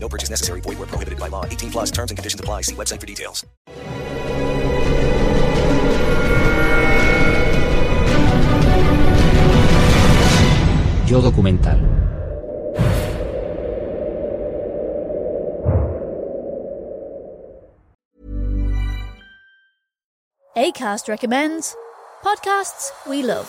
No purchase necessary. Void where prohibited by law. 18 plus terms and conditions apply. See website for details. Yo documental. ACAST recommends podcasts we love.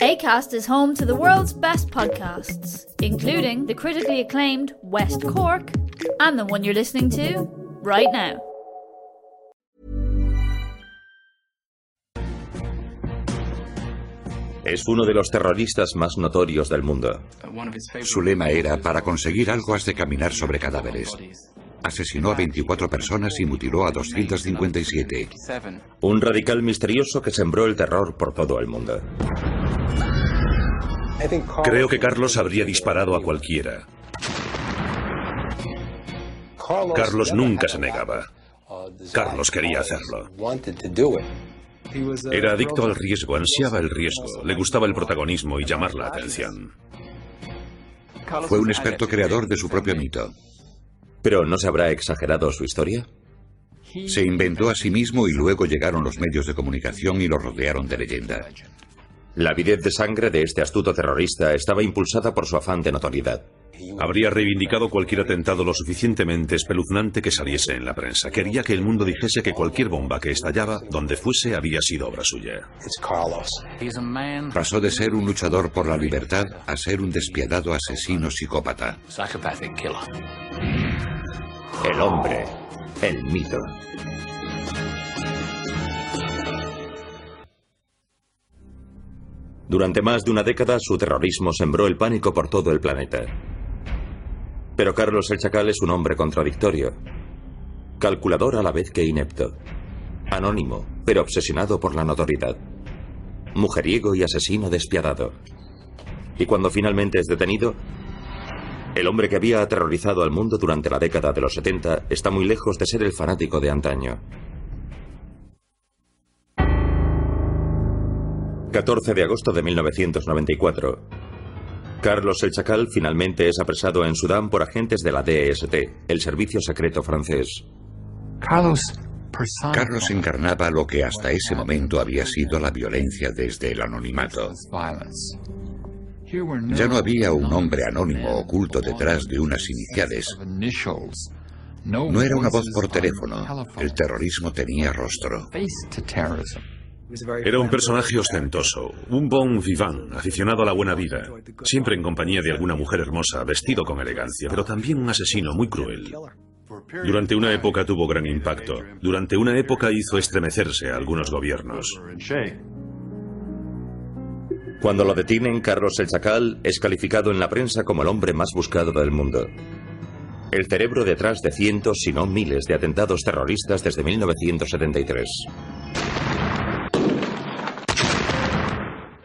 ACAST is home to the world's best podcasts, including the critically acclaimed West Cork and the one you're listening to right now. Es uno de los terroristas más notorios del mundo. Su lema era, para conseguir algo has de caminar sobre cadáveres. Asesinó a 24 personas y mutiló a 257. Un radical misterioso que sembró el terror por todo el mundo. Creo que Carlos habría disparado a cualquiera. Carlos nunca se negaba. Carlos quería hacerlo. Era adicto al riesgo, ansiaba el riesgo, le gustaba el protagonismo y llamar la atención. Fue un experto creador de su propio mito. ¿Pero no se habrá exagerado su historia? Se inventó a sí mismo y luego llegaron los medios de comunicación y lo rodearon de leyenda. La avidez de sangre de este astuto terrorista estaba impulsada por su afán de notoriedad. Habría reivindicado cualquier atentado lo suficientemente espeluznante que saliese en la prensa. Quería que el mundo dijese que cualquier bomba que estallaba, donde fuese, había sido obra suya. Pasó de ser un luchador por la libertad a ser un despiadado asesino psicópata. El hombre, el mito. Durante más de una década su terrorismo sembró el pánico por todo el planeta. Pero Carlos el Chacal es un hombre contradictorio. Calculador a la vez que inepto. Anónimo, pero obsesionado por la notoriedad. Mujeriego y asesino despiadado. Y cuando finalmente es detenido, el hombre que había aterrorizado al mundo durante la década de los 70 está muy lejos de ser el fanático de antaño. 14 de agosto de 1994. Carlos el Chacal finalmente es apresado en Sudán por agentes de la DST, el servicio secreto francés. Carlos, Carlos encarnaba lo que hasta ese momento había sido la violencia desde el anonimato. Ya no había un hombre anónimo oculto detrás de unas iniciales. No era una voz por teléfono. El terrorismo tenía rostro. Era un personaje ostentoso, un bon vivant, aficionado a la buena vida, siempre en compañía de alguna mujer hermosa, vestido con elegancia, pero también un asesino muy cruel. Durante una época tuvo gran impacto. Durante una época hizo estremecerse a algunos gobiernos. Cuando lo detienen, Carlos el Chacal es calificado en la prensa como el hombre más buscado del mundo. El cerebro detrás de cientos, si no miles, de atentados terroristas desde 1973.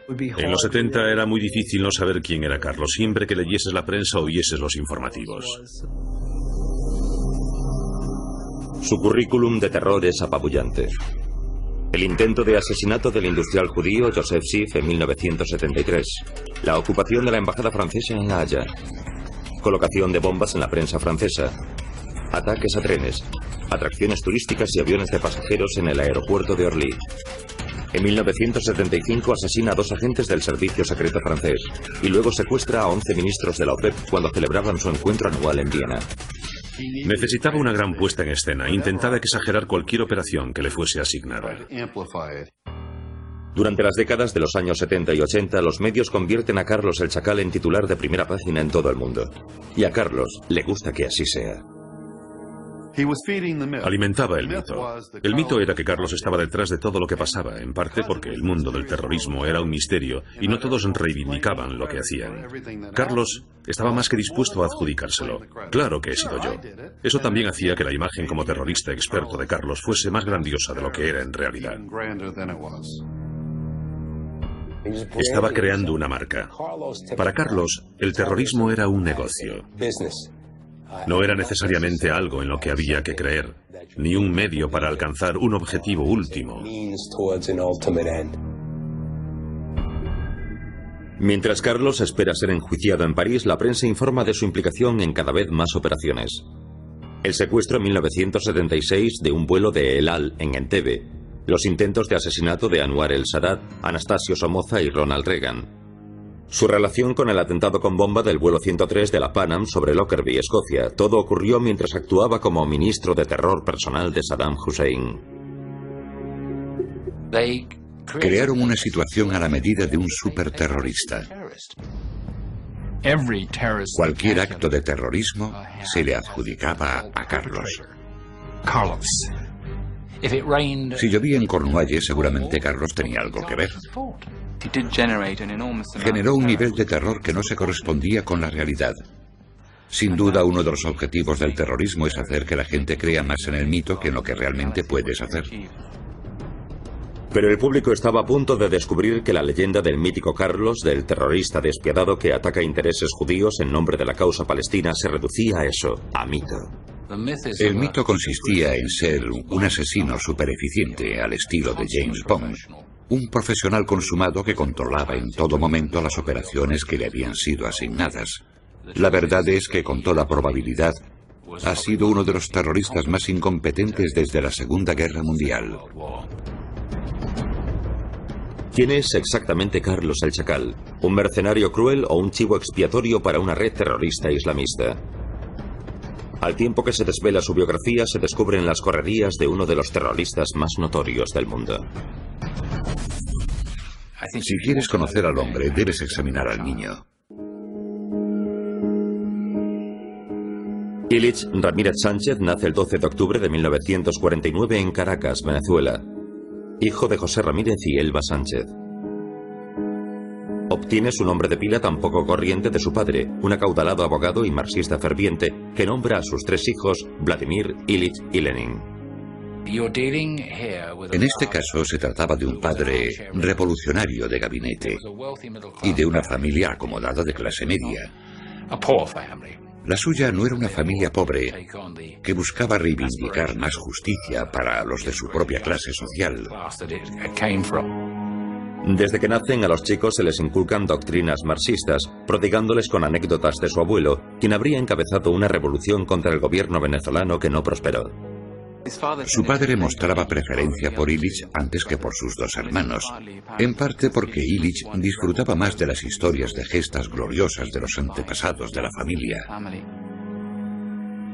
En los 70 era muy difícil no saber quién era Carlos, siempre que leyeses la prensa o oyes los informativos. Su currículum de terror es apabullante. El intento de asesinato del industrial judío Joseph Schiff en 1973. La ocupación de la embajada francesa en La Haya. Colocación de bombas en la prensa francesa. Ataques a trenes. Atracciones turísticas y aviones de pasajeros en el aeropuerto de Orly. En 1975 asesina a dos agentes del servicio secreto francés y luego secuestra a 11 ministros de la OPEP cuando celebraban su encuentro anual en Viena. Necesitaba una gran puesta en escena. Intentaba exagerar cualquier operación que le fuese asignada. Durante las décadas de los años 70 y 80, los medios convierten a Carlos el Chacal en titular de primera página en todo el mundo. Y a Carlos le gusta que así sea. Alimentaba el mito. El mito era que Carlos estaba detrás de todo lo que pasaba, en parte porque el mundo del terrorismo era un misterio y no todos reivindicaban lo que hacían. Carlos estaba más que dispuesto a adjudicárselo. Claro que he sido yo. Eso también hacía que la imagen como terrorista experto de Carlos fuese más grandiosa de lo que era en realidad. Estaba creando una marca. Para Carlos, el terrorismo era un negocio. No era necesariamente algo en lo que había que creer, ni un medio para alcanzar un objetivo último. Mientras Carlos espera ser enjuiciado en París, la prensa informa de su implicación en cada vez más operaciones. El secuestro en 1976 de un vuelo de El Al en Entebbe, los intentos de asesinato de Anwar el Sadat, Anastasio Somoza y Ronald Reagan, su relación con el atentado con bomba del vuelo 103 de la Panam sobre Lockerbie, Escocia. Todo ocurrió mientras actuaba como ministro de terror personal de Saddam Hussein. Crearon una situación a la medida de un superterrorista. Cualquier acto de terrorismo se le adjudicaba a Carlos. Si llovía en Cornualles, seguramente Carlos tenía algo que ver. Generó un nivel de terror que no se correspondía con la realidad. Sin duda, uno de los objetivos del terrorismo es hacer que la gente crea más en el mito que en lo que realmente puedes hacer. Pero el público estaba a punto de descubrir que la leyenda del mítico Carlos, del terrorista despiadado que ataca intereses judíos en nombre de la causa palestina, se reducía a eso, a mito. El mito consistía en ser un asesino supereficiente al estilo de James Bond, un profesional consumado que controlaba en todo momento las operaciones que le habían sido asignadas. La verdad es que con toda probabilidad ha sido uno de los terroristas más incompetentes desde la Segunda Guerra Mundial. ¿Quién es exactamente Carlos el Chacal? ¿Un mercenario cruel o un chivo expiatorio para una red terrorista islamista? Al tiempo que se desvela su biografía, se descubren las correrías de uno de los terroristas más notorios del mundo. Si quieres conocer al hombre, debes examinar al niño. Illich Ramírez Sánchez nace el 12 de octubre de 1949 en Caracas, Venezuela, hijo de José Ramírez y Elba Sánchez. Obtiene su nombre de pila tan poco corriente de su padre, un acaudalado abogado y marxista ferviente, que nombra a sus tres hijos Vladimir, Illich y Lenin. En este caso se trataba de un padre revolucionario de gabinete y de una familia acomodada de clase media. La suya no era una familia pobre que buscaba reivindicar más justicia para los de su propia clase social. Desde que nacen a los chicos se les inculcan doctrinas marxistas, prodigándoles con anécdotas de su abuelo, quien habría encabezado una revolución contra el gobierno venezolano que no prosperó. Su padre mostraba preferencia por Illich antes que por sus dos hermanos, en parte porque Illich disfrutaba más de las historias de gestas gloriosas de los antepasados de la familia.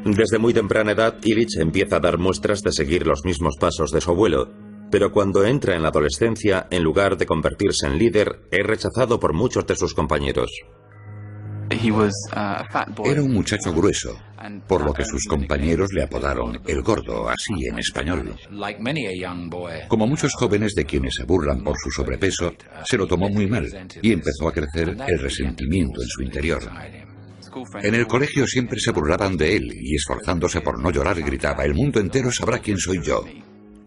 Desde muy temprana edad, Illich empieza a dar muestras de seguir los mismos pasos de su abuelo, pero cuando entra en la adolescencia, en lugar de convertirse en líder, es rechazado por muchos de sus compañeros. Era un muchacho grueso, por lo que sus compañeros le apodaron el gordo, así en español. Como muchos jóvenes de quienes se burlan por su sobrepeso, se lo tomó muy mal y empezó a crecer el resentimiento en su interior. En el colegio siempre se burlaban de él y esforzándose por no llorar gritaba, el mundo entero sabrá quién soy yo.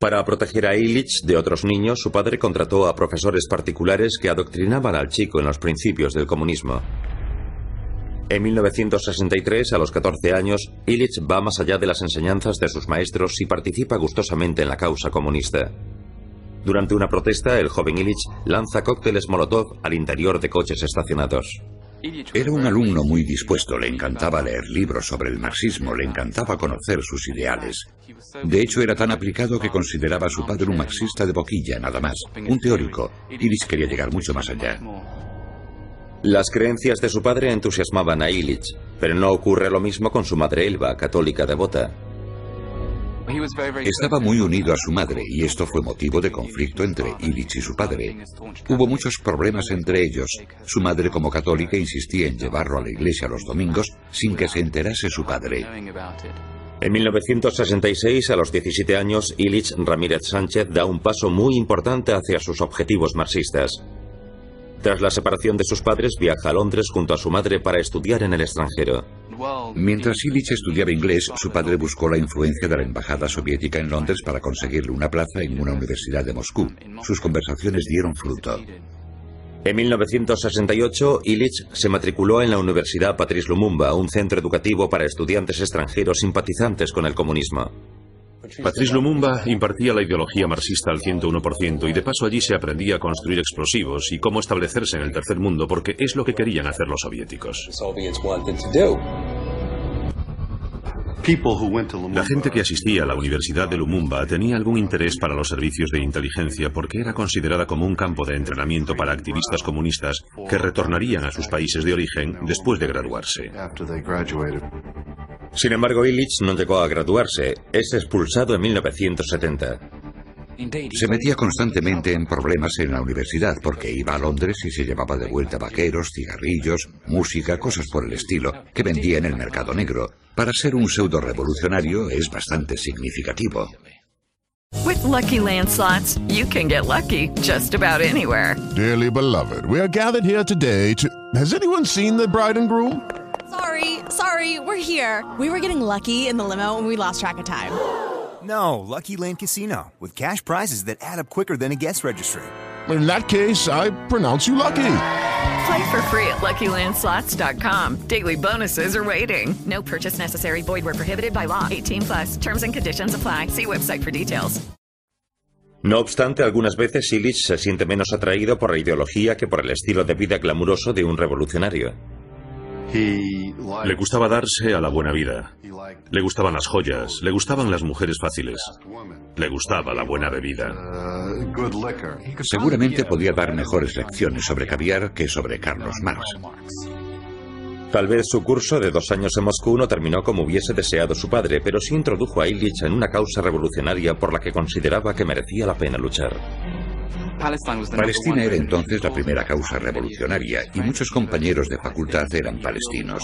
Para proteger a Illich de otros niños, su padre contrató a profesores particulares que adoctrinaban al chico en los principios del comunismo. En 1963, a los 14 años, Illich va más allá de las enseñanzas de sus maestros y participa gustosamente en la causa comunista. Durante una protesta, el joven Illich lanza cócteles Molotov al interior de coches estacionados. Era un alumno muy dispuesto, le encantaba leer libros sobre el marxismo, le encantaba conocer sus ideales. De hecho, era tan aplicado que consideraba a su padre un marxista de boquilla, nada más, un teórico. Illich quería llegar mucho más allá. Las creencias de su padre entusiasmaban a Illich, pero no ocurre lo mismo con su madre Elba, católica devota. Estaba muy unido a su madre y esto fue motivo de conflicto entre Illich y su padre. Hubo muchos problemas entre ellos. Su madre como católica insistía en llevarlo a la iglesia los domingos sin que se enterase su padre. En 1966, a los 17 años, Illich Ramírez Sánchez da un paso muy importante hacia sus objetivos marxistas. Tras la separación de sus padres, viaja a Londres junto a su madre para estudiar en el extranjero. Mientras Illich estudiaba inglés, su padre buscó la influencia de la embajada soviética en Londres para conseguirle una plaza en una universidad de Moscú. Sus conversaciones dieron fruto. En 1968, Illich se matriculó en la Universidad Patrice Lumumba, un centro educativo para estudiantes extranjeros simpatizantes con el comunismo. Patrice Lumumba impartía la ideología marxista al 101% y de paso allí se aprendía a construir explosivos y cómo establecerse en el tercer mundo porque es lo que querían hacer los soviéticos. La gente que asistía a la Universidad de Lumumba tenía algún interés para los servicios de inteligencia porque era considerada como un campo de entrenamiento para activistas comunistas que retornarían a sus países de origen después de graduarse. Sin embargo, Illich no llegó a graduarse. Es expulsado en 1970. Se metía constantemente en problemas en la universidad porque iba a Londres y se llevaba de vuelta vaqueros, cigarrillos, música, cosas por el estilo, que vendía en el mercado negro. Para ser un pseudo revolucionario es bastante significativo. With lucky landslots, you can get lucky just about anywhere. Dearly beloved, we are gathered here today to. Has anyone seen the bride and groom? Sorry, sorry, we're here. We were getting lucky in the limo and we lost track of time. No, Lucky Land Casino, with cash prizes that add up quicker than a guest registry. In that case, I pronounce you lucky. Play for free at LuckyLandSlots.com. Daily bonuses are waiting. No purchase necessary. Void where prohibited by law. 18 plus. Terms and conditions apply. See website for details. No obstante, algunas veces Illich se siente menos atraído por la ideología que por el estilo de vida glamuroso de un revolucionario. Le gustaba darse a la buena vida. Le gustaban las joyas, le gustaban las mujeres fáciles. Le gustaba la buena bebida. Seguramente podía dar mejores lecciones sobre caviar que sobre Carlos Marx. Tal vez su curso de dos años en Moscú no terminó como hubiese deseado su padre, pero sí introdujo a Illich en una causa revolucionaria por la que consideraba que merecía la pena luchar. Palestina era entonces la primera causa revolucionaria y muchos compañeros de facultad eran palestinos.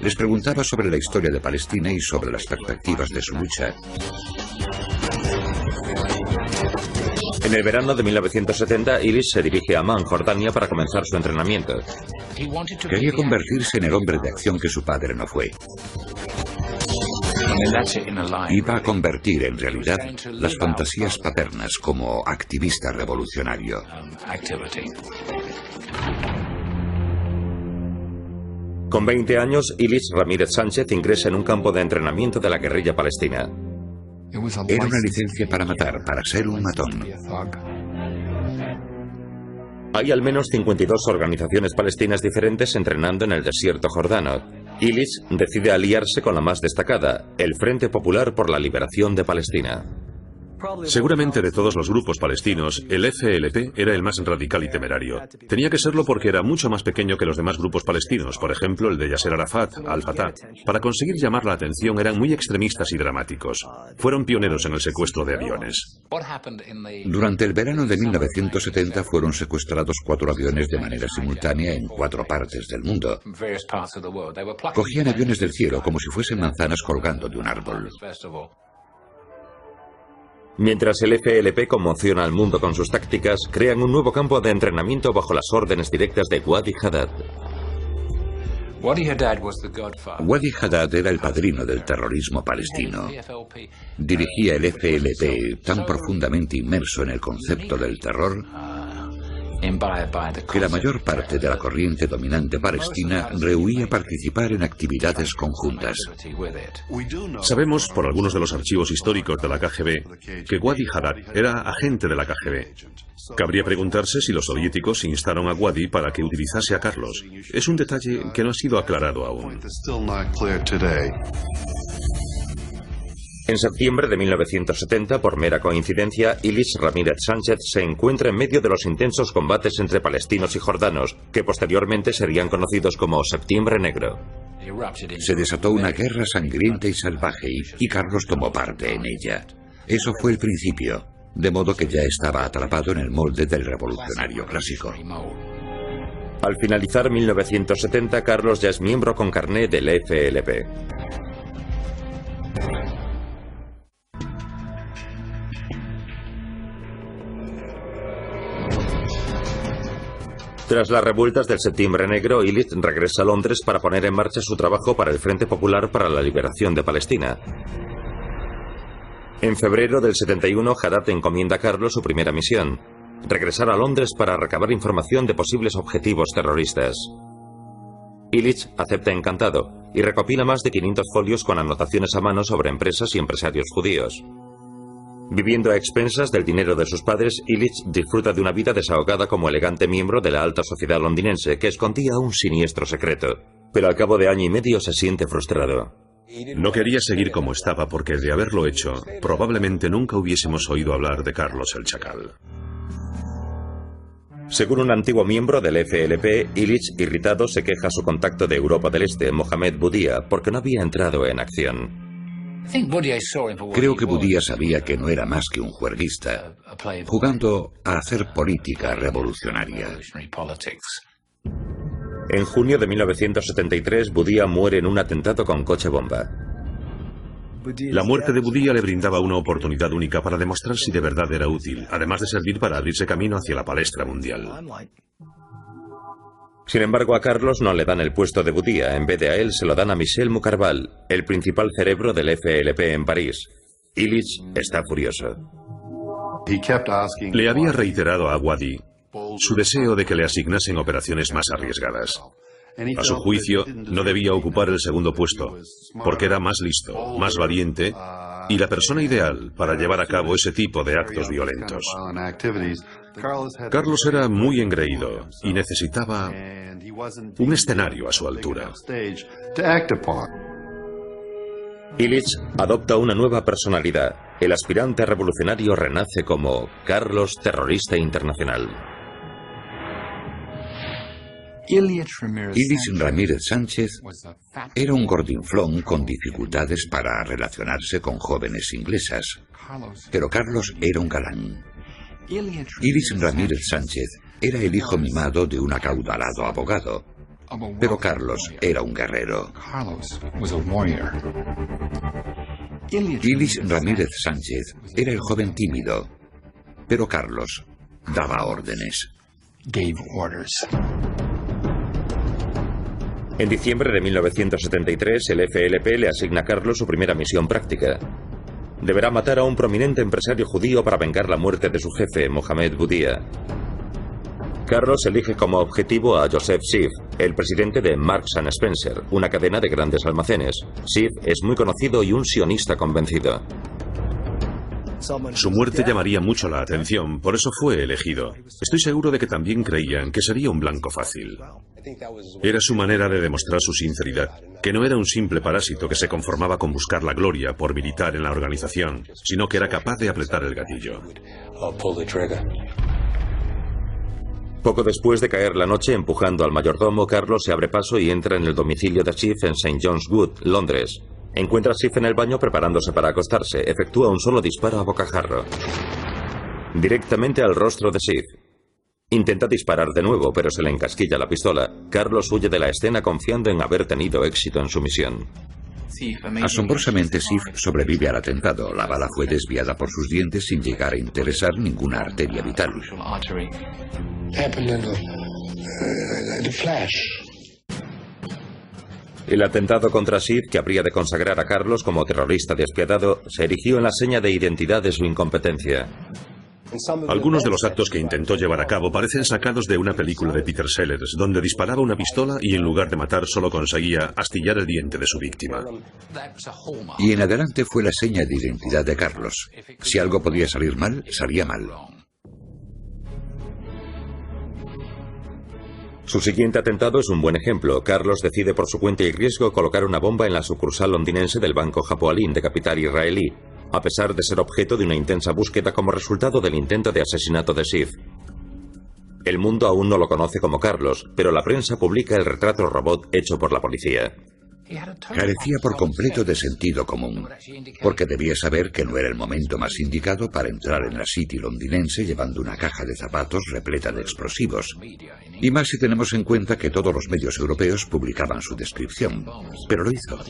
Les preguntaba sobre la historia de Palestina y sobre las perspectivas de su lucha. En el verano de 1970, Iris se dirige a Amman, Jordania, para comenzar su entrenamiento. Quería convertirse en el hombre de acción que su padre no fue. Iba a convertir en realidad las fantasías paternas como activista revolucionario. Con 20 años, Ilis Ramírez Sánchez ingresa en un campo de entrenamiento de la guerrilla palestina. Era una licencia para matar, para ser un matón. Hay al menos 52 organizaciones palestinas diferentes entrenando en el desierto jordano. Illich decide aliarse con la más destacada, el Frente Popular por la Liberación de Palestina. Seguramente de todos los grupos palestinos, el FLP era el más radical y temerario. Tenía que serlo porque era mucho más pequeño que los demás grupos palestinos, por ejemplo el de Yasser Arafat, Al-Fatah. Para conseguir llamar la atención eran muy extremistas y dramáticos. Fueron pioneros en el secuestro de aviones. Durante el verano de 1970 fueron secuestrados cuatro aviones de manera simultánea en cuatro partes del mundo. Cogían aviones del cielo como si fuesen manzanas colgando de un árbol. Mientras el FLP conmociona al mundo con sus tácticas, crean un nuevo campo de entrenamiento bajo las órdenes directas de Wadi Haddad. Wadi Haddad era el padrino del terrorismo palestino. Dirigía el FLP tan profundamente inmerso en el concepto del terror que la mayor parte de la corriente dominante palestina rehuía participar en actividades conjuntas. Sabemos por algunos de los archivos históricos de la KGB que Wadi Haddad era agente de la KGB. Cabría preguntarse si los soviéticos instaron a Wadi para que utilizase a Carlos. Es un detalle que no ha sido aclarado aún. En septiembre de 1970, por mera coincidencia, Ilis Ramírez Sánchez se encuentra en medio de los intensos combates entre palestinos y jordanos, que posteriormente serían conocidos como Septiembre Negro. Se desató una guerra sangrienta y salvaje y Carlos tomó parte en ella. Eso fue el principio, de modo que ya estaba atrapado en el molde del revolucionario clásico. Al finalizar 1970, Carlos ya es miembro con carné del FLP. Tras las revueltas del Septiembre Negro, Illich regresa a Londres para poner en marcha su trabajo para el Frente Popular para la Liberación de Palestina. En febrero del 71, Haddad encomienda a Carlos su primera misión, regresar a Londres para recabar información de posibles objetivos terroristas. Illich acepta encantado y recopila más de 500 folios con anotaciones a mano sobre empresas y empresarios judíos. Viviendo a expensas del dinero de sus padres, Illich disfruta de una vida desahogada como elegante miembro de la alta sociedad londinense que escondía un siniestro secreto. Pero al cabo de año y medio se siente frustrado. No quería seguir como estaba porque de haberlo hecho, probablemente nunca hubiésemos oído hablar de Carlos el Chacal. Según un antiguo miembro del FLP, Illich, irritado, se queja a su contacto de Europa del Este, Mohamed Boudia, porque no había entrado en acción. Creo que Budía sabía que no era más que un juerguista, jugando a hacer política revolucionaria. En junio de 1973, Budía muere en un atentado con coche bomba. La muerte de Budía le brindaba una oportunidad única para demostrar si de verdad era útil, además de servir para abrirse camino hacia la palestra mundial. Sin embargo, a Carlos no le dan el puesto de Budía, en vez de a él se lo dan a Michel Mucarval, el principal cerebro del FLP en París. Illich está furioso. Le había reiterado a Wadi su deseo de que le asignasen operaciones más arriesgadas. A su juicio, no debía ocupar el segundo puesto, porque era más listo, más valiente y la persona ideal para llevar a cabo ese tipo de actos violentos. Carlos era muy engreído y necesitaba un escenario a su altura. Illich adopta una nueva personalidad. El aspirante revolucionario renace como Carlos Terrorista Internacional. Illich Ramírez Sánchez era un gordinflón con dificultades para relacionarse con jóvenes inglesas, pero Carlos era un galán. Iris Ramírez Sánchez era el hijo mimado de un acaudalado abogado, pero Carlos era un guerrero. Iris Ramírez Sánchez era el joven tímido, pero Carlos daba órdenes. En diciembre de 1973, el FLP le asigna a Carlos su primera misión práctica. Deberá matar a un prominente empresario judío para vengar la muerte de su jefe, Mohamed Boudia. Carlos elige como objetivo a Joseph Schiff, el presidente de Marks Spencer, una cadena de grandes almacenes. Schiff es muy conocido y un sionista convencido. Su muerte llamaría mucho la atención, por eso fue elegido. Estoy seguro de que también creían que sería un blanco fácil. Era su manera de demostrar su sinceridad, que no era un simple parásito que se conformaba con buscar la gloria por militar en la organización, sino que era capaz de apretar el gatillo. Poco después de caer la noche empujando al mayordomo, Carlos se abre paso y entra en el domicilio de Chief en St. John's Wood, Londres. Encuentra a Sif en el baño preparándose para acostarse. Efectúa un solo disparo a bocajarro. Directamente al rostro de Sif. Intenta disparar de nuevo, pero se le encasquilla la pistola. Carlos huye de la escena confiando en haber tenido éxito en su misión. Asombrosamente, Sif sobrevive al atentado. La bala fue desviada por sus dientes sin llegar a interesar ninguna arteria vital. El atentado contra Sid, que habría de consagrar a Carlos como terrorista despiadado, se erigió en la seña de identidad de su incompetencia. Algunos de los actos que intentó llevar a cabo parecen sacados de una película de Peter Sellers, donde disparaba una pistola y en lugar de matar solo conseguía astillar el diente de su víctima. Y en adelante fue la seña de identidad de Carlos. Si algo podía salir mal, salía mal. Su siguiente atentado es un buen ejemplo. Carlos decide por su cuenta y riesgo colocar una bomba en la sucursal londinense del Banco Japoalín de capital israelí, a pesar de ser objeto de una intensa búsqueda como resultado del intento de asesinato de Sif. El mundo aún no lo conoce como Carlos, pero la prensa publica el retrato robot hecho por la policía. Carecía por completo de sentido común, porque debía saber que no era el momento más indicado para entrar en la City londinense llevando una caja de zapatos repleta de explosivos. Y más si tenemos en cuenta que todos los medios europeos publicaban su descripción. Pero lo hizo.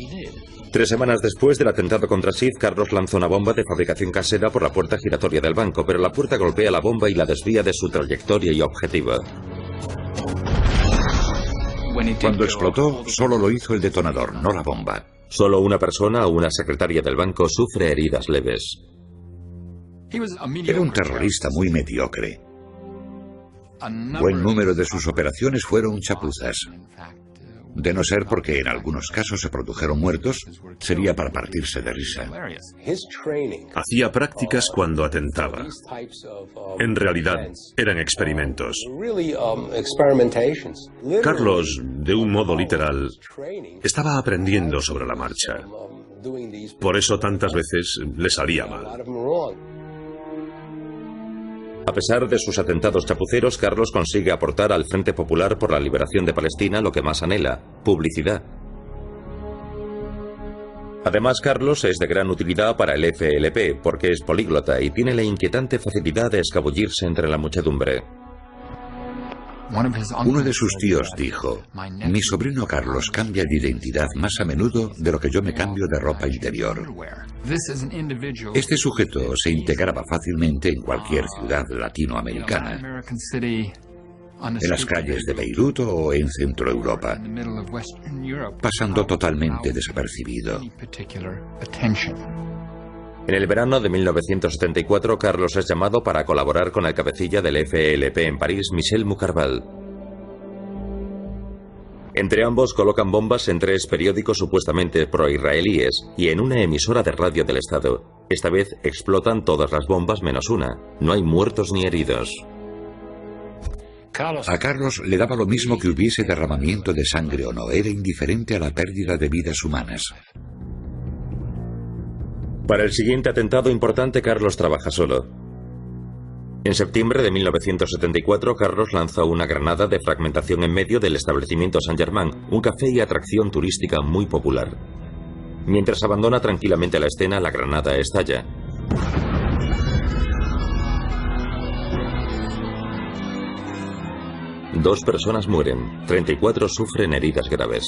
Tres semanas después del atentado contra Sid, Carlos lanzó una bomba de fabricación casera por la puerta giratoria del banco, pero la puerta golpea la bomba y la desvía de su trayectoria y objetivo. Cuando explotó, solo lo hizo el detonador, no la bomba. Solo una persona o una secretaria del banco sufre heridas leves. Era un terrorista muy mediocre. Buen número de sus operaciones fueron chapuzas. De no ser porque en algunos casos se produjeron muertos, sería para partirse de risa. Hacía prácticas cuando atentaba. En realidad, eran experimentos. Carlos, de un modo literal, estaba aprendiendo sobre la marcha. Por eso tantas veces le salía mal. A pesar de sus atentados chapuceros, Carlos consigue aportar al Frente Popular por la Liberación de Palestina lo que más anhela, publicidad. Además, Carlos es de gran utilidad para el FLP porque es políglota y tiene la inquietante facilidad de escabullirse entre la muchedumbre. Uno de sus tíos dijo, mi sobrino Carlos cambia de identidad más a menudo de lo que yo me cambio de ropa interior. Este sujeto se integraba fácilmente en cualquier ciudad latinoamericana, en las calles de Beirut o en Centro Europa, pasando totalmente desapercibido. En el verano de 1974, Carlos es llamado para colaborar con el cabecilla del FLP en París, Michel Mucarbal. Entre ambos colocan bombas en tres periódicos supuestamente pro-israelíes y en una emisora de radio del Estado. Esta vez explotan todas las bombas menos una. No hay muertos ni heridos. A Carlos le daba lo mismo que hubiese derramamiento de sangre o no, era indiferente a la pérdida de vidas humanas. Para el siguiente atentado importante, Carlos trabaja solo. En septiembre de 1974, Carlos lanzó una granada de fragmentación en medio del establecimiento Saint Germain, un café y atracción turística muy popular. Mientras abandona tranquilamente la escena, la granada estalla. Dos personas mueren, 34 sufren heridas graves.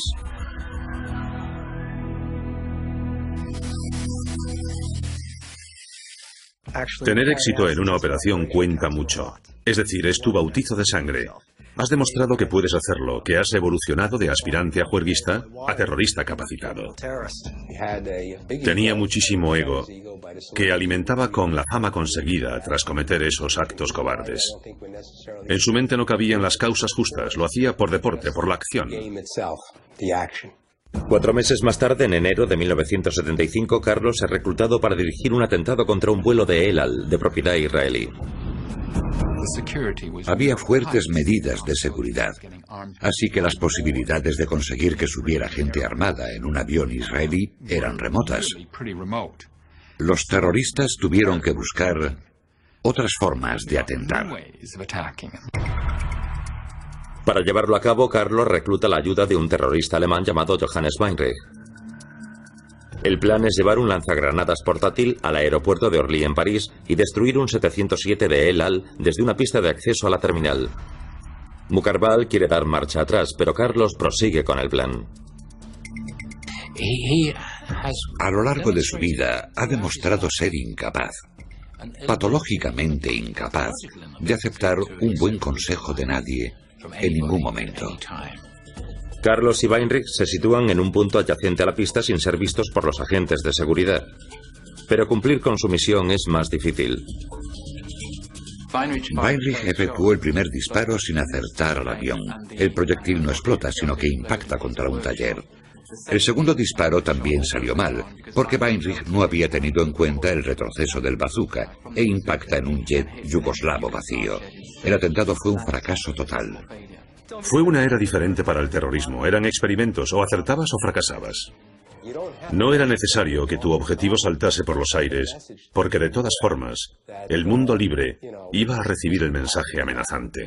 Tener éxito en una operación cuenta mucho. Es decir, es tu bautizo de sangre. Has demostrado que puedes hacerlo, que has evolucionado de aspirante a juerguista a terrorista capacitado. Tenía muchísimo ego, que alimentaba con la fama conseguida tras cometer esos actos cobardes. En su mente no cabían las causas justas, lo hacía por deporte, por la acción. Cuatro meses más tarde, en enero de 1975, Carlos es reclutado para dirigir un atentado contra un vuelo de El Al, de propiedad israelí. Había fuertes medidas de seguridad, así que las posibilidades de conseguir que subiera gente armada en un avión israelí eran remotas. Los terroristas tuvieron que buscar otras formas de atentar. Para llevarlo a cabo, Carlos recluta la ayuda de un terrorista alemán llamado Johannes Weinreich. El plan es llevar un lanzagranadas portátil al aeropuerto de Orly en París y destruir un 707 de El Al desde una pista de acceso a la terminal. Mukarbal quiere dar marcha atrás, pero Carlos prosigue con el plan. A lo largo de su vida ha demostrado ser incapaz, patológicamente incapaz, de aceptar un buen consejo de nadie en ningún momento. Carlos y Weinrich se sitúan en un punto adyacente a la pista sin ser vistos por los agentes de seguridad. Pero cumplir con su misión es más difícil. Weinrich efectuó el primer disparo sin acertar al avión. El proyectil no explota, sino que impacta contra un taller. El segundo disparo también salió mal, porque Weinrich no había tenido en cuenta el retroceso del bazooka e impacta en un jet yugoslavo vacío. El atentado fue un fracaso total. Fue una era diferente para el terrorismo. Eran experimentos, o acertabas o fracasabas. No era necesario que tu objetivo saltase por los aires, porque de todas formas, el mundo libre iba a recibir el mensaje amenazante.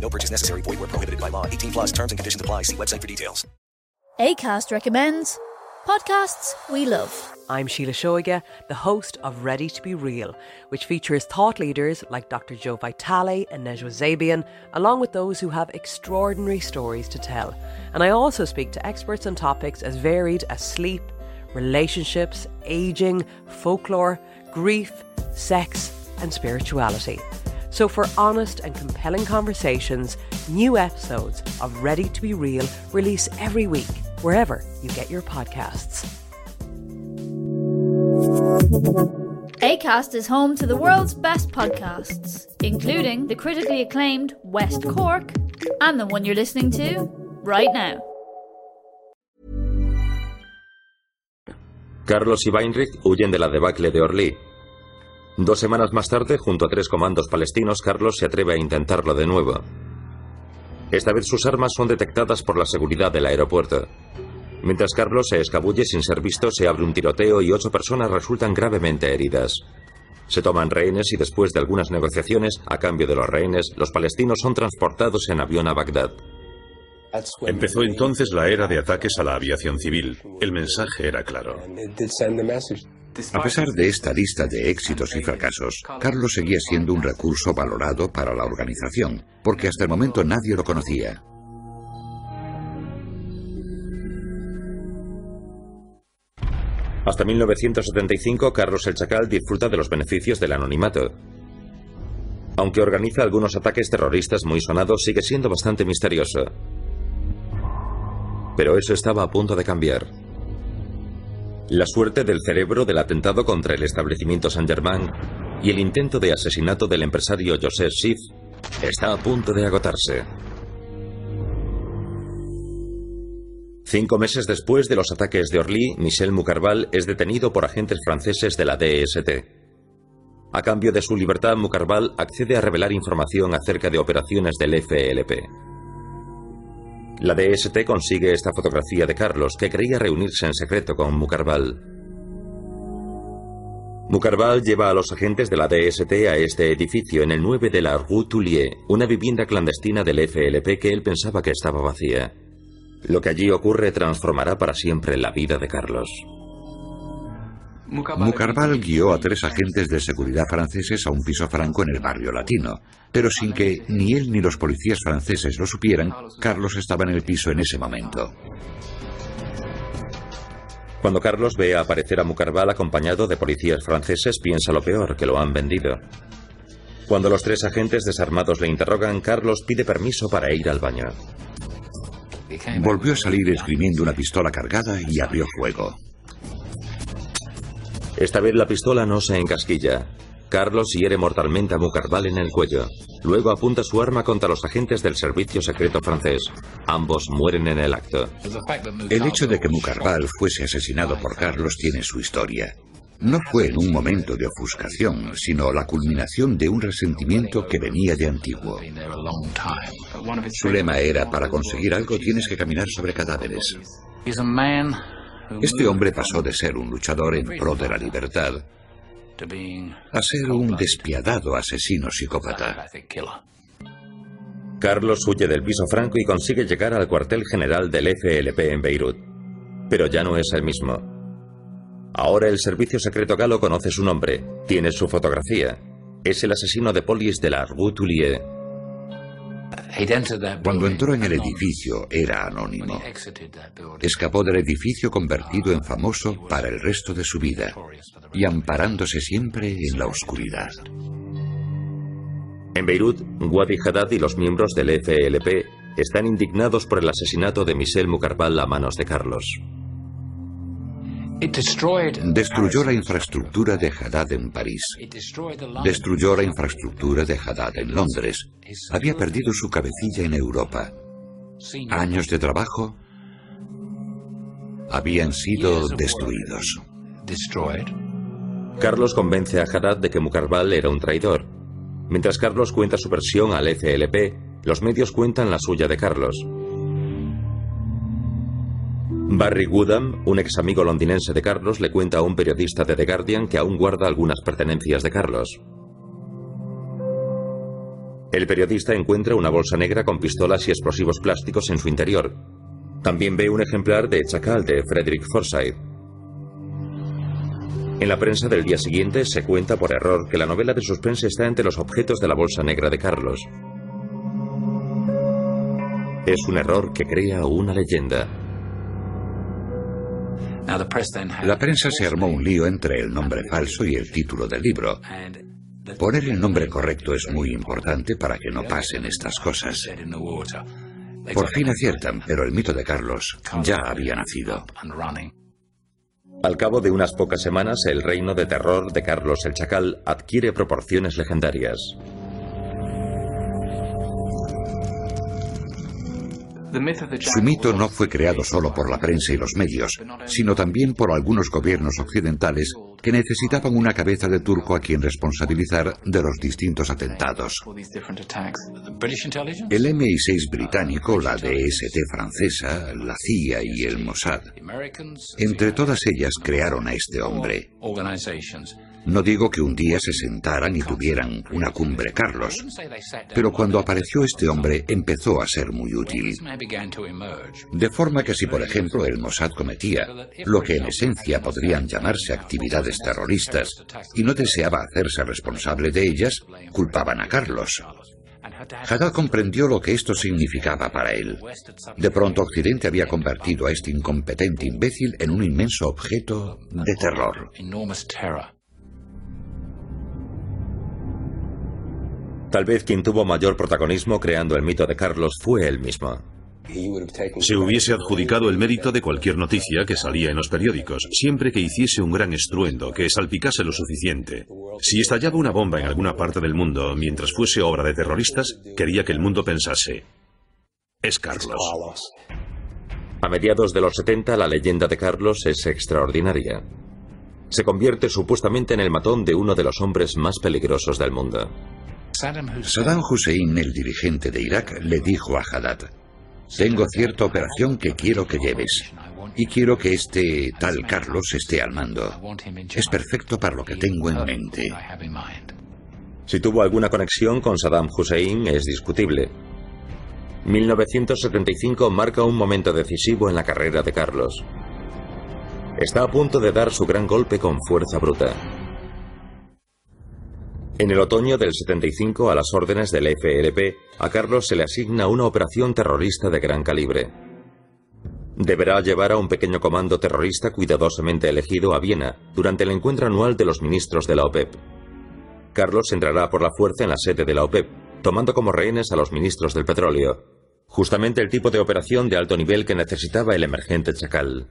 No purchase necessary. Void where prohibited by law. 18 plus terms and conditions apply. See website for details. ACAST recommends podcasts we love. I'm Sheila Shoiga, the host of Ready to Be Real, which features thought leaders like Dr. Joe Vitale and Nejwa Zabian, along with those who have extraordinary stories to tell. And I also speak to experts on topics as varied as sleep, relationships, aging, folklore, grief, sex, and spirituality. So, for honest and compelling conversations, new episodes of Ready to Be Real release every week, wherever you get your podcasts. ACAST is home to the world's best podcasts, including the critically acclaimed West Cork and the one you're listening to right now. Carlos y Weinrich huyen de la debacle de Orly. Dos semanas más tarde, junto a tres comandos palestinos, Carlos se atreve a intentarlo de nuevo. Esta vez sus armas son detectadas por la seguridad del aeropuerto. Mientras Carlos se escabulle sin ser visto, se abre un tiroteo y ocho personas resultan gravemente heridas. Se toman rehenes y después de algunas negociaciones, a cambio de los rehenes, los palestinos son transportados en avión a Bagdad. Empezó entonces la era de ataques a la aviación civil. El mensaje era claro. A pesar de esta lista de éxitos y fracasos, Carlos seguía siendo un recurso valorado para la organización, porque hasta el momento nadie lo conocía. Hasta 1975, Carlos el Chacal disfruta de los beneficios del anonimato. Aunque organiza algunos ataques terroristas muy sonados, sigue siendo bastante misterioso. Pero eso estaba a punto de cambiar. La suerte del cerebro del atentado contra el establecimiento Saint-Germain y el intento de asesinato del empresario Joseph Schiff está a punto de agotarse. Cinco meses después de los ataques de Orly, Michel Mucarval es detenido por agentes franceses de la DST. A cambio de su libertad, Mucarval accede a revelar información acerca de operaciones del FLP. La DST consigue esta fotografía de Carlos, que creía reunirse en secreto con Mucarval. Mucarval lleva a los agentes de la DST a este edificio en el 9 de la Rue Toulier, una vivienda clandestina del FLP que él pensaba que estaba vacía. Lo que allí ocurre transformará para siempre la vida de Carlos. Mucarval guió a tres agentes de seguridad franceses a un piso franco en el barrio latino, pero sin que ni él ni los policías franceses lo supieran, Carlos estaba en el piso en ese momento. Cuando Carlos ve aparecer a Mucarval acompañado de policías franceses, piensa lo peor, que lo han vendido. Cuando los tres agentes desarmados le interrogan, Carlos pide permiso para ir al baño. Volvió a salir esgrimiendo una pistola cargada y abrió fuego. Esta vez la pistola no se encasquilla. Carlos hiere mortalmente a Mucarval en el cuello. Luego apunta su arma contra los agentes del servicio secreto francés. Ambos mueren en el acto. El hecho de que Mucarval fuese asesinado por Carlos tiene su historia. No fue en un momento de ofuscación, sino la culminación de un resentimiento que venía de antiguo. Su lema era, para conseguir algo tienes que caminar sobre cadáveres. Este hombre pasó de ser un luchador en pro de la libertad a ser un despiadado asesino psicópata. Carlos huye del piso franco y consigue llegar al cuartel general del FLP en Beirut. Pero ya no es el mismo. Ahora el servicio secreto galo conoce su nombre, tiene su fotografía. Es el asesino de polis de la Rue Cuando entró en el edificio era anónimo. Escapó del edificio convertido en famoso para el resto de su vida y amparándose siempre en la oscuridad. En Beirut, Wadi Haddad y los miembros del FLP están indignados por el asesinato de Michel Mukarbal a manos de Carlos. Destruyó la infraestructura de Haddad en París. Destruyó la infraestructura de Haddad en Londres. Había perdido su cabecilla en Europa. Años de trabajo habían sido destruidos. Carlos convence a Haddad de que Mukarbal era un traidor Mientras Carlos cuenta su versión al FLP, los medios cuentan la suya de Carlos. Barry Woodham, un ex amigo londinense de Carlos, le cuenta a un periodista de The Guardian que aún guarda algunas pertenencias de Carlos. El periodista encuentra una bolsa negra con pistolas y explosivos plásticos en su interior. También ve un ejemplar de Chacal de Frederick Forsyth. En la prensa del día siguiente se cuenta por error que la novela de suspense está entre los objetos de la bolsa negra de Carlos. Es un error que crea una leyenda. La prensa se armó un lío entre el nombre falso y el título del libro. Poner el nombre correcto es muy importante para que no pasen estas cosas. Por fin aciertan, pero el mito de Carlos ya había nacido. Al cabo de unas pocas semanas, el reino de terror de Carlos el Chacal adquiere proporciones legendarias. Su mito no fue creado solo por la prensa y los medios, sino también por algunos gobiernos occidentales que necesitaban una cabeza de turco a quien responsabilizar de los distintos atentados. El MI6 británico, la DST francesa, la CIA y el Mossad, entre todas ellas crearon a este hombre. No digo que un día se sentaran y tuvieran una cumbre Carlos, pero cuando apareció este hombre empezó a ser muy útil. De forma que si, por ejemplo, el Mossad cometía lo que en esencia podrían llamarse actividades terroristas y no deseaba hacerse responsable de ellas, culpaban a Carlos. Haddad comprendió lo que esto significaba para él. De pronto Occidente había convertido a este incompetente imbécil en un inmenso objeto de terror. Tal vez quien tuvo mayor protagonismo creando el mito de Carlos fue él mismo. Se hubiese adjudicado el mérito de cualquier noticia que salía en los periódicos, siempre que hiciese un gran estruendo, que salpicase lo suficiente. Si estallaba una bomba en alguna parte del mundo mientras fuese obra de terroristas, quería que el mundo pensase, es Carlos. A mediados de los 70 la leyenda de Carlos es extraordinaria. Se convierte supuestamente en el matón de uno de los hombres más peligrosos del mundo. Saddam Hussein, el dirigente de Irak, le dijo a Haddad, tengo cierta operación que quiero que lleves. Y quiero que este tal Carlos esté al mando. Es perfecto para lo que tengo en mente. Si tuvo alguna conexión con Saddam Hussein es discutible. 1975 marca un momento decisivo en la carrera de Carlos. Está a punto de dar su gran golpe con fuerza bruta. En el otoño del 75, a las órdenes del FLP, a Carlos se le asigna una operación terrorista de gran calibre. Deberá llevar a un pequeño comando terrorista cuidadosamente elegido a Viena durante el encuentro anual de los ministros de la OPEP. Carlos entrará por la fuerza en la sede de la OPEP, tomando como rehenes a los ministros del petróleo, justamente el tipo de operación de alto nivel que necesitaba el emergente Chacal.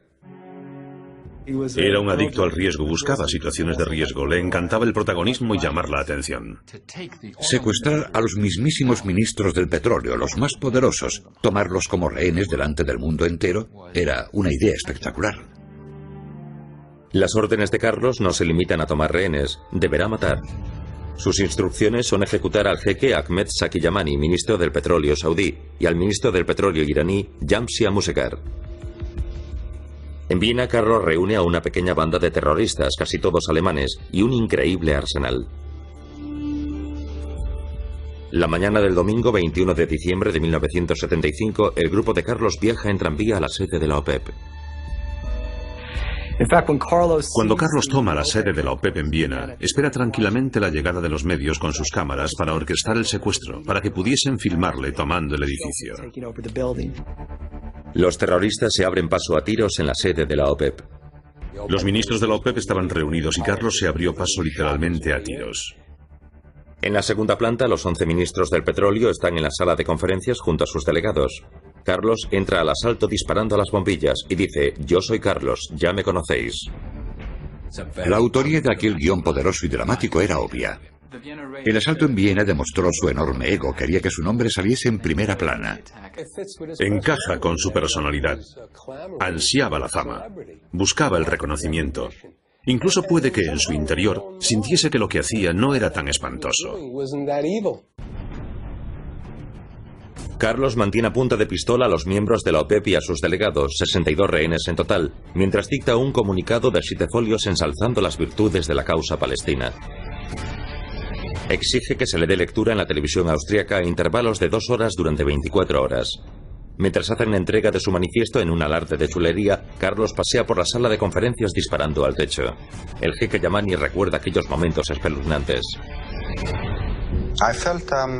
Era un adicto al riesgo, buscaba situaciones de riesgo, le encantaba el protagonismo y llamar la atención. Secuestrar a los mismísimos ministros del petróleo, los más poderosos, tomarlos como rehenes delante del mundo entero, era una idea espectacular. Las órdenes de Carlos no se limitan a tomar rehenes, deberá matar. Sus instrucciones son ejecutar al jeque Ahmed Sakiyamani, ministro del petróleo saudí, y al ministro del petróleo iraní, Jamshia Musekar. En Viena, Carlos reúne a una pequeña banda de terroristas, casi todos alemanes, y un increíble arsenal. La mañana del domingo 21 de diciembre de 1975, el grupo de Carlos viaja en tranvía a la sede de la OPEP. Cuando Carlos toma la sede de la OPEP en Viena, espera tranquilamente la llegada de los medios con sus cámaras para orquestar el secuestro, para que pudiesen filmarle tomando el edificio. Los terroristas se abren paso a tiros en la sede de la OPEP. Los ministros de la OPEP estaban reunidos y Carlos se abrió paso literalmente a tiros. En la segunda planta, los 11 ministros del petróleo están en la sala de conferencias junto a sus delegados. Carlos entra al asalto disparando a las bombillas y dice, yo soy Carlos, ya me conocéis. La autoría de aquel guion poderoso y dramático era obvia. El asalto en Viena demostró su enorme ego, quería que su nombre saliese en primera plana. Encaja con su personalidad. Ansiaba la fama. Buscaba el reconocimiento. Incluso puede que en su interior sintiese que lo que hacía no era tan espantoso. Carlos mantiene a punta de pistola a los miembros de la OPEP y a sus delegados, 62 rehenes en total, mientras dicta un comunicado de siete folios ensalzando las virtudes de la causa palestina. Exige que se le dé lectura en la televisión austríaca a intervalos de dos horas durante 24 horas. Mientras hacen entrega de su manifiesto en un alarde de chulería, Carlos pasea por la sala de conferencias disparando al techo. El jeque Yamani recuerda aquellos momentos espeluznantes.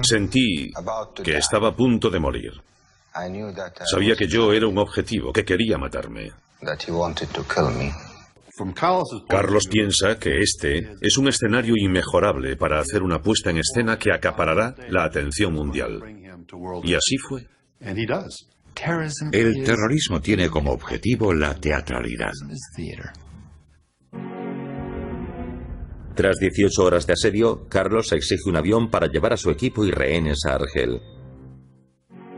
Sentí que estaba a punto de morir. Sabía que yo era un objetivo, que quería matarme. Carlos piensa que este es un escenario inmejorable para hacer una puesta en escena que acaparará la atención mundial. Y así fue. El terrorismo tiene como objetivo la teatralidad. Tras 18 horas de asedio, Carlos exige un avión para llevar a su equipo y rehenes a Argel.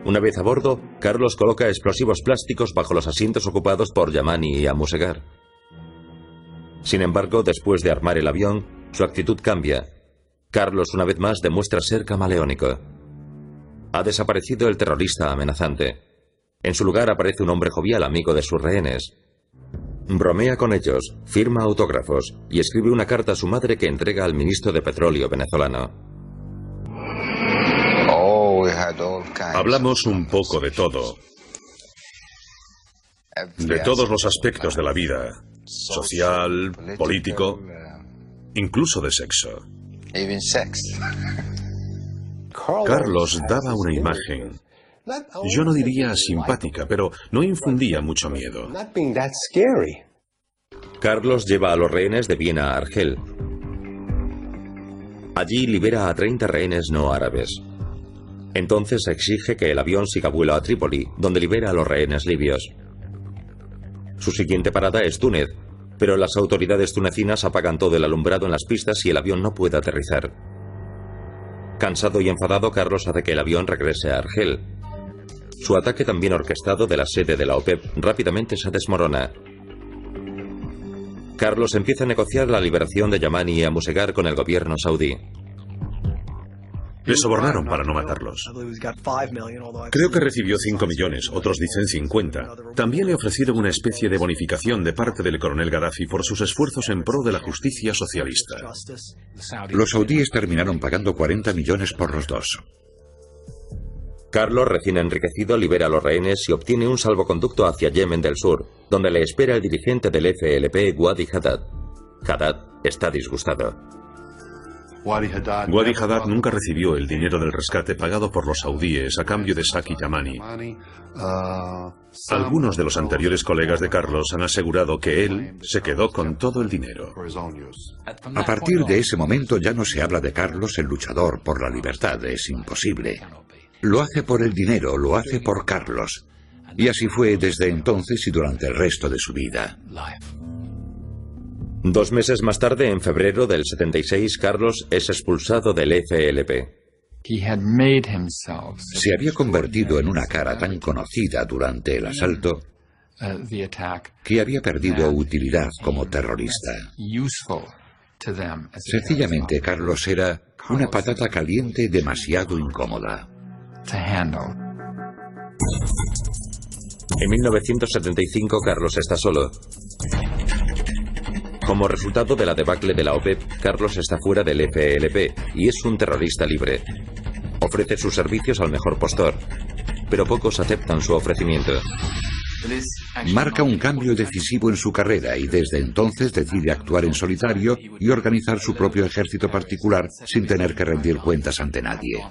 Una vez a bordo, Carlos coloca explosivos plásticos bajo los asientos ocupados por Yamani y Amusegar. Sin embargo, después de armar el avión, su actitud cambia. Carlos una vez más demuestra ser camaleónico. Ha desaparecido el terrorista amenazante. En su lugar aparece un hombre jovial amigo de sus rehenes. Bromea con ellos, firma autógrafos y escribe una carta a su madre que entrega al ministro de Petróleo venezolano. Hablamos un poco de todo. De todos los aspectos de la vida. Social, político, incluso de sexo. Carlos daba una imagen, yo no diría simpática, pero no infundía mucho miedo. Carlos lleva a los rehenes de Viena a Argel. Allí libera a 30 rehenes no árabes. Entonces exige que el avión siga vuelo a Trípoli, donde libera a los rehenes libios. Su siguiente parada es Túnez, pero las autoridades tunecinas apagan todo el alumbrado en las pistas y el avión no puede aterrizar. Cansado y enfadado, Carlos hace que el avión regrese a Argel. Su ataque también orquestado de la sede de la OPEP rápidamente se desmorona. Carlos empieza a negociar la liberación de Yamani y a Musegar con el gobierno saudí. Le sobornaron para no matarlos. Creo que recibió 5 millones, otros dicen 50. También le ofrecieron una especie de bonificación de parte del coronel Gaddafi por sus esfuerzos en pro de la justicia socialista. Los saudíes terminaron pagando 40 millones por los dos. Carlos, recién enriquecido, libera a los rehenes y obtiene un salvoconducto hacia Yemen del Sur, donde le espera el dirigente del FLP, Wadi Haddad. Haddad está disgustado. Wadi Haddad nunca recibió el dinero del rescate pagado por los saudíes a cambio de Saki Yamani. Algunos de los anteriores colegas de Carlos han asegurado que él se quedó con todo el dinero. A partir de ese momento ya no se habla de Carlos el luchador por la libertad, es imposible. Lo hace por el dinero, lo hace por Carlos. Y así fue desde entonces y durante el resto de su vida. Dos meses más tarde, en febrero del 76, Carlos es expulsado del FLP. Se había convertido en una cara tan conocida durante el asalto que había perdido utilidad como terrorista. Sencillamente, Carlos era una patata caliente demasiado incómoda. En 1975, Carlos está solo. Como resultado de la debacle de la OPEP, Carlos está fuera del FLP y es un terrorista libre. Ofrece sus servicios al mejor postor, pero pocos aceptan su ofrecimiento. Marca un cambio decisivo en su carrera y desde entonces decide actuar en solitario y organizar su propio ejército particular sin tener que rendir cuentas ante nadie.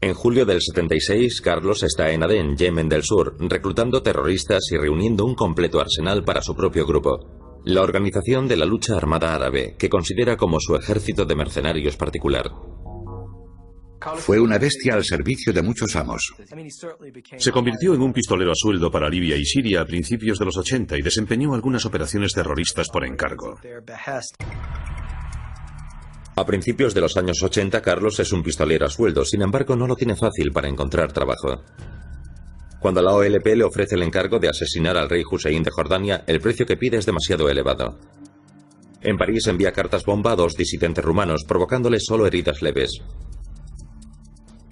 En julio del 76, Carlos está en Adén, Yemen del Sur, reclutando terroristas y reuniendo un completo arsenal para su propio grupo, la Organización de la Lucha Armada Árabe, que considera como su ejército de mercenarios particular. Fue una bestia al servicio de muchos amos. Se convirtió en un pistolero a sueldo para Libia y Siria a principios de los 80 y desempeñó algunas operaciones terroristas por encargo. A principios de los años 80, Carlos es un pistolero a sueldo, sin embargo no lo tiene fácil para encontrar trabajo. Cuando la OLP le ofrece el encargo de asesinar al rey Hussein de Jordania, el precio que pide es demasiado elevado. En París envía cartas bomba a dos disidentes rumanos, provocándoles solo heridas leves.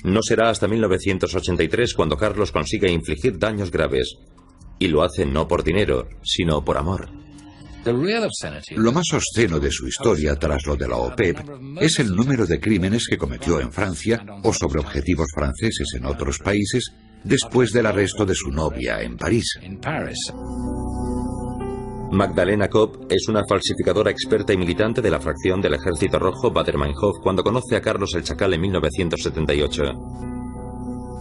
No será hasta 1983 cuando Carlos consigue infligir daños graves. Y lo hace no por dinero, sino por amor. Lo más obsceno de su historia tras lo de la OPEP es el número de crímenes que cometió en Francia o sobre objetivos franceses en otros países después del arresto de su novia en París. Magdalena Kopp es una falsificadora experta y militante de la fracción del Ejército Rojo Bader-Meinhof cuando conoce a Carlos el Chacal en 1978.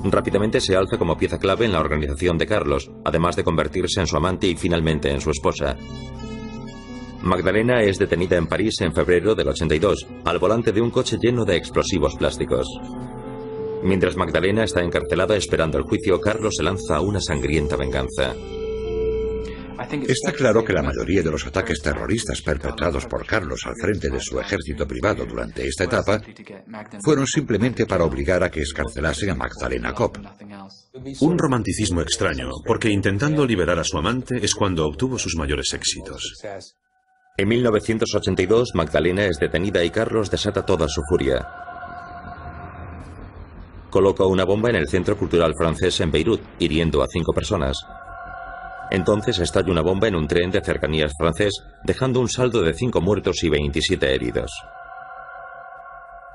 Rápidamente se alza como pieza clave en la organización de Carlos, además de convertirse en su amante y finalmente en su esposa. Magdalena es detenida en París en febrero del 82, al volante de un coche lleno de explosivos plásticos. Mientras Magdalena está encarcelada esperando el juicio, Carlos se lanza una sangrienta venganza. Está claro que la mayoría de los ataques terroristas perpetrados por Carlos al frente de su ejército privado durante esta etapa fueron simplemente para obligar a que escarcelasen a Magdalena Kopp. Un romanticismo extraño, porque intentando liberar a su amante es cuando obtuvo sus mayores éxitos. En 1982, Magdalena es detenida y Carlos desata toda su furia. Coloca una bomba en el Centro Cultural Francés en Beirut, hiriendo a cinco personas. Entonces estalla una bomba en un tren de cercanías francés, dejando un saldo de 5 muertos y 27 heridos.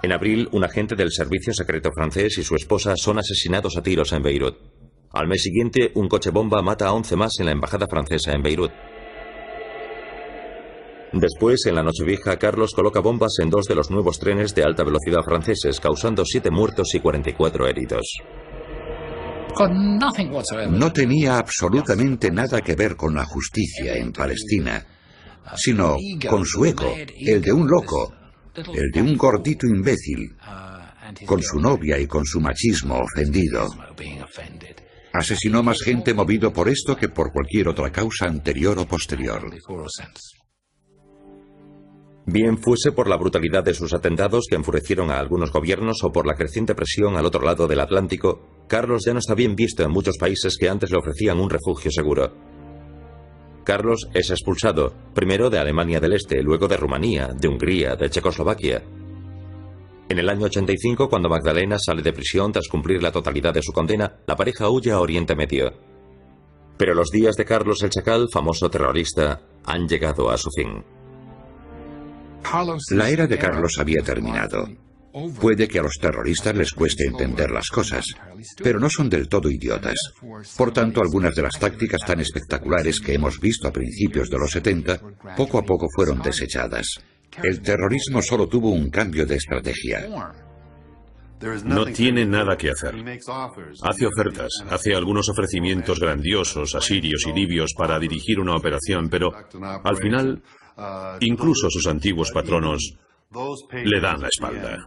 En abril, un agente del servicio secreto francés y su esposa son asesinados a tiros en Beirut. Al mes siguiente, un coche bomba mata a 11 más en la embajada francesa en Beirut. Después, en la Nochevieja, Carlos coloca bombas en dos de los nuevos trenes de alta velocidad franceses, causando 7 muertos y 44 heridos. No tenía absolutamente nada que ver con la justicia en Palestina, sino con su eco, el de un loco, el de un gordito imbécil, con su novia y con su machismo ofendido. Asesinó más gente movido por esto que por cualquier otra causa anterior o posterior. Bien fuese por la brutalidad de sus atentados que enfurecieron a algunos gobiernos o por la creciente presión al otro lado del Atlántico, Carlos ya no está bien visto en muchos países que antes le ofrecían un refugio seguro. Carlos es expulsado, primero de Alemania del Este, luego de Rumanía, de Hungría, de Checoslovaquia. En el año 85, cuando Magdalena sale de prisión tras cumplir la totalidad de su condena, la pareja huye a Oriente Medio. Pero los días de Carlos el Chacal, famoso terrorista, han llegado a su fin. La era de Carlos había terminado. Puede que a los terroristas les cueste entender las cosas, pero no son del todo idiotas. Por tanto, algunas de las tácticas tan espectaculares que hemos visto a principios de los 70 poco a poco fueron desechadas. El terrorismo solo tuvo un cambio de estrategia. No tiene nada que hacer. Hace ofertas, hace algunos ofrecimientos grandiosos a sirios y libios para dirigir una operación, pero al final Incluso sus antiguos patronos le dan la espalda.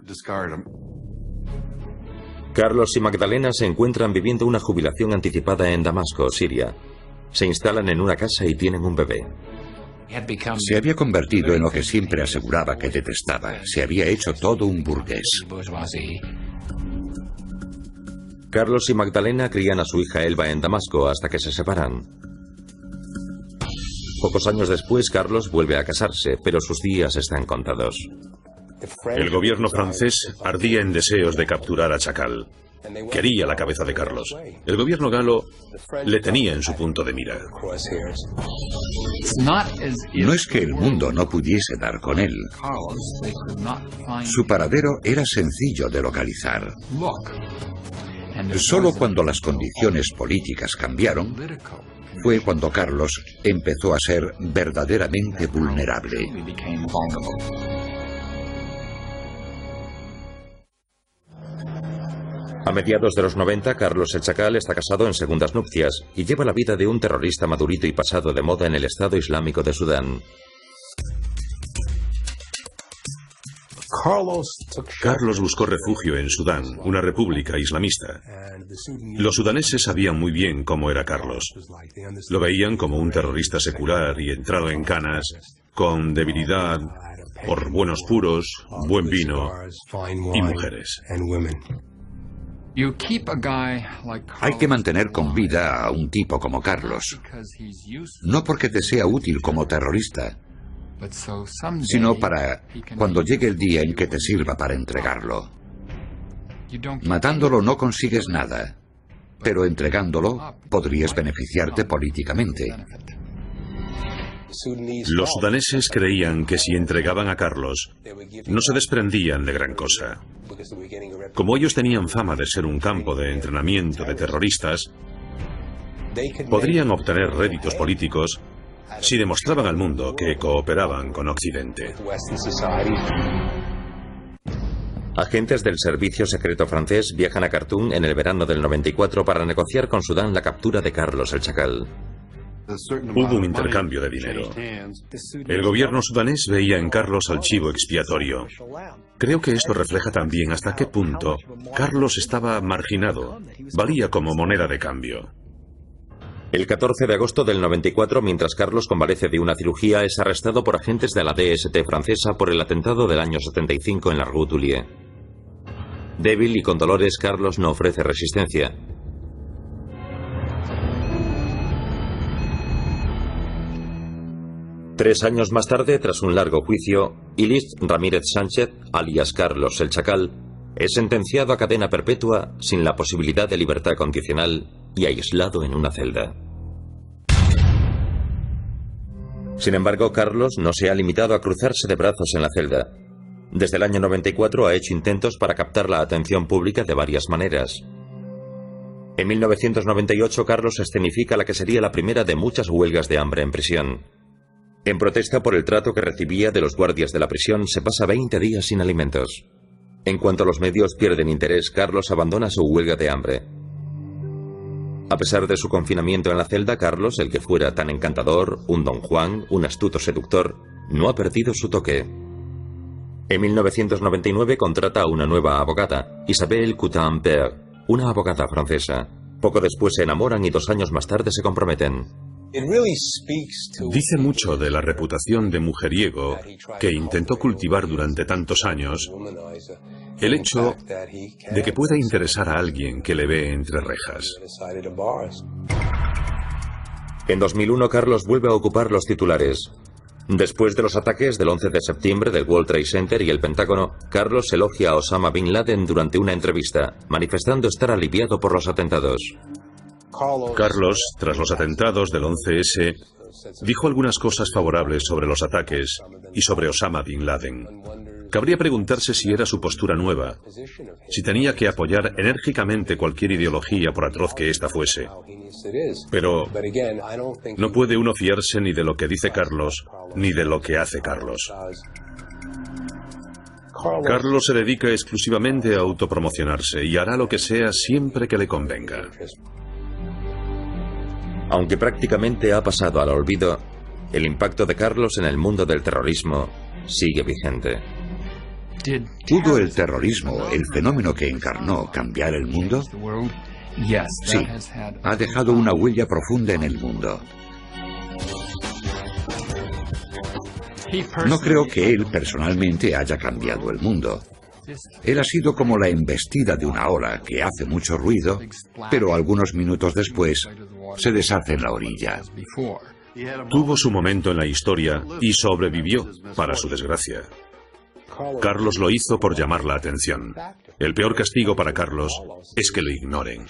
Carlos y Magdalena se encuentran viviendo una jubilación anticipada en Damasco, Siria. Se instalan en una casa y tienen un bebé. Se había convertido en lo que siempre aseguraba que detestaba. Se había hecho todo un burgués. Carlos y Magdalena crían a su hija Elba en Damasco hasta que se separan. Pocos años después, Carlos vuelve a casarse, pero sus días están contados. El gobierno francés ardía en deseos de capturar a Chacal. quería la cabeza de Carlos. El gobierno galo le tenía en su punto de mira. No es que el mundo no pudiese dar con él. Su paradero era sencillo de localizar. Solo cuando las condiciones políticas cambiaron fue cuando Carlos empezó a ser verdaderamente vulnerable. A mediados de los 90, Carlos el Chacal está casado en segundas nupcias y lleva la vida de un terrorista madurito y pasado de moda en el Estado Islámico de Sudán. Carlos buscó refugio en Sudán, una república islamista. Los sudaneses sabían muy bien cómo era Carlos. Lo veían como un terrorista secular y entrado en canas, con debilidad por buenos puros, buen vino y mujeres. Hay que mantener con vida a un tipo como Carlos, no porque te sea útil como terrorista, sino para cuando llegue el día en que te sirva para entregarlo. Matándolo no consigues nada, pero entregándolo podrías beneficiarte políticamente. Los sudaneses creían que si entregaban a Carlos, no se desprendían de gran cosa. Como ellos tenían fama de ser un campo de entrenamiento de terroristas, podrían obtener réditos políticos si demostraban al mundo que cooperaban con Occidente. Agentes del servicio secreto francés viajan a Khartoum en el verano del 94 para negociar con Sudán la captura de Carlos el Chacal. Hubo un intercambio de dinero. El gobierno sudanés veía en Carlos al chivo expiatorio. Creo que esto refleja también hasta qué punto Carlos estaba marginado, valía como moneda de cambio. El 14 de agosto del 94, mientras Carlos convalece de una cirugía, es arrestado por agentes de la DST francesa por el atentado del año 75 en la Rue Tullier. Débil y con dolores, Carlos no ofrece resistencia. Tres años más tarde, tras un largo juicio, Ilis Ramírez Sánchez, alias Carlos el Chacal, es sentenciado a cadena perpetua sin la posibilidad de libertad condicional y aislado en una celda. Sin embargo, Carlos no se ha limitado a cruzarse de brazos en la celda. Desde el año 94 ha hecho intentos para captar la atención pública de varias maneras. En 1998, Carlos escenifica la que sería la primera de muchas huelgas de hambre en prisión. En protesta por el trato que recibía de los guardias de la prisión, se pasa 20 días sin alimentos. En cuanto los medios pierden interés, Carlos abandona su huelga de hambre. A pesar de su confinamiento en la celda, Carlos, el que fuera tan encantador, un don Juan, un astuto seductor, no ha perdido su toque. En 1999 contrata a una nueva abogada, Isabelle Coutin-Père, una abogada francesa. Poco después se enamoran y dos años más tarde se comprometen. Dice mucho de la reputación de mujeriego que intentó cultivar durante tantos años el hecho de que pueda interesar a alguien que le ve entre rejas. En 2001 Carlos vuelve a ocupar los titulares. Después de los ataques del 11 de septiembre del World Trade Center y el Pentágono, Carlos elogia a Osama Bin Laden durante una entrevista, manifestando estar aliviado por los atentados. Carlos, tras los atentados del 11S, dijo algunas cosas favorables sobre los ataques y sobre Osama Bin Laden. Cabría preguntarse si era su postura nueva, si tenía que apoyar enérgicamente cualquier ideología por atroz que ésta fuese. Pero no puede uno fiarse ni de lo que dice Carlos, ni de lo que hace Carlos. Carlos se dedica exclusivamente a autopromocionarse y hará lo que sea siempre que le convenga. Aunque prácticamente ha pasado al olvido, el impacto de Carlos en el mundo del terrorismo sigue vigente. ¿Pudo el terrorismo, el fenómeno que encarnó, cambiar el mundo? Sí, ha dejado una huella profunda en el mundo. No creo que él personalmente haya cambiado el mundo. Él ha sido como la embestida de una ola que hace mucho ruido, pero algunos minutos después se deshace en la orilla. Tuvo su momento en la historia y sobrevivió, para su desgracia. Carlos lo hizo por llamar la atención. El peor castigo para Carlos es que lo ignoren.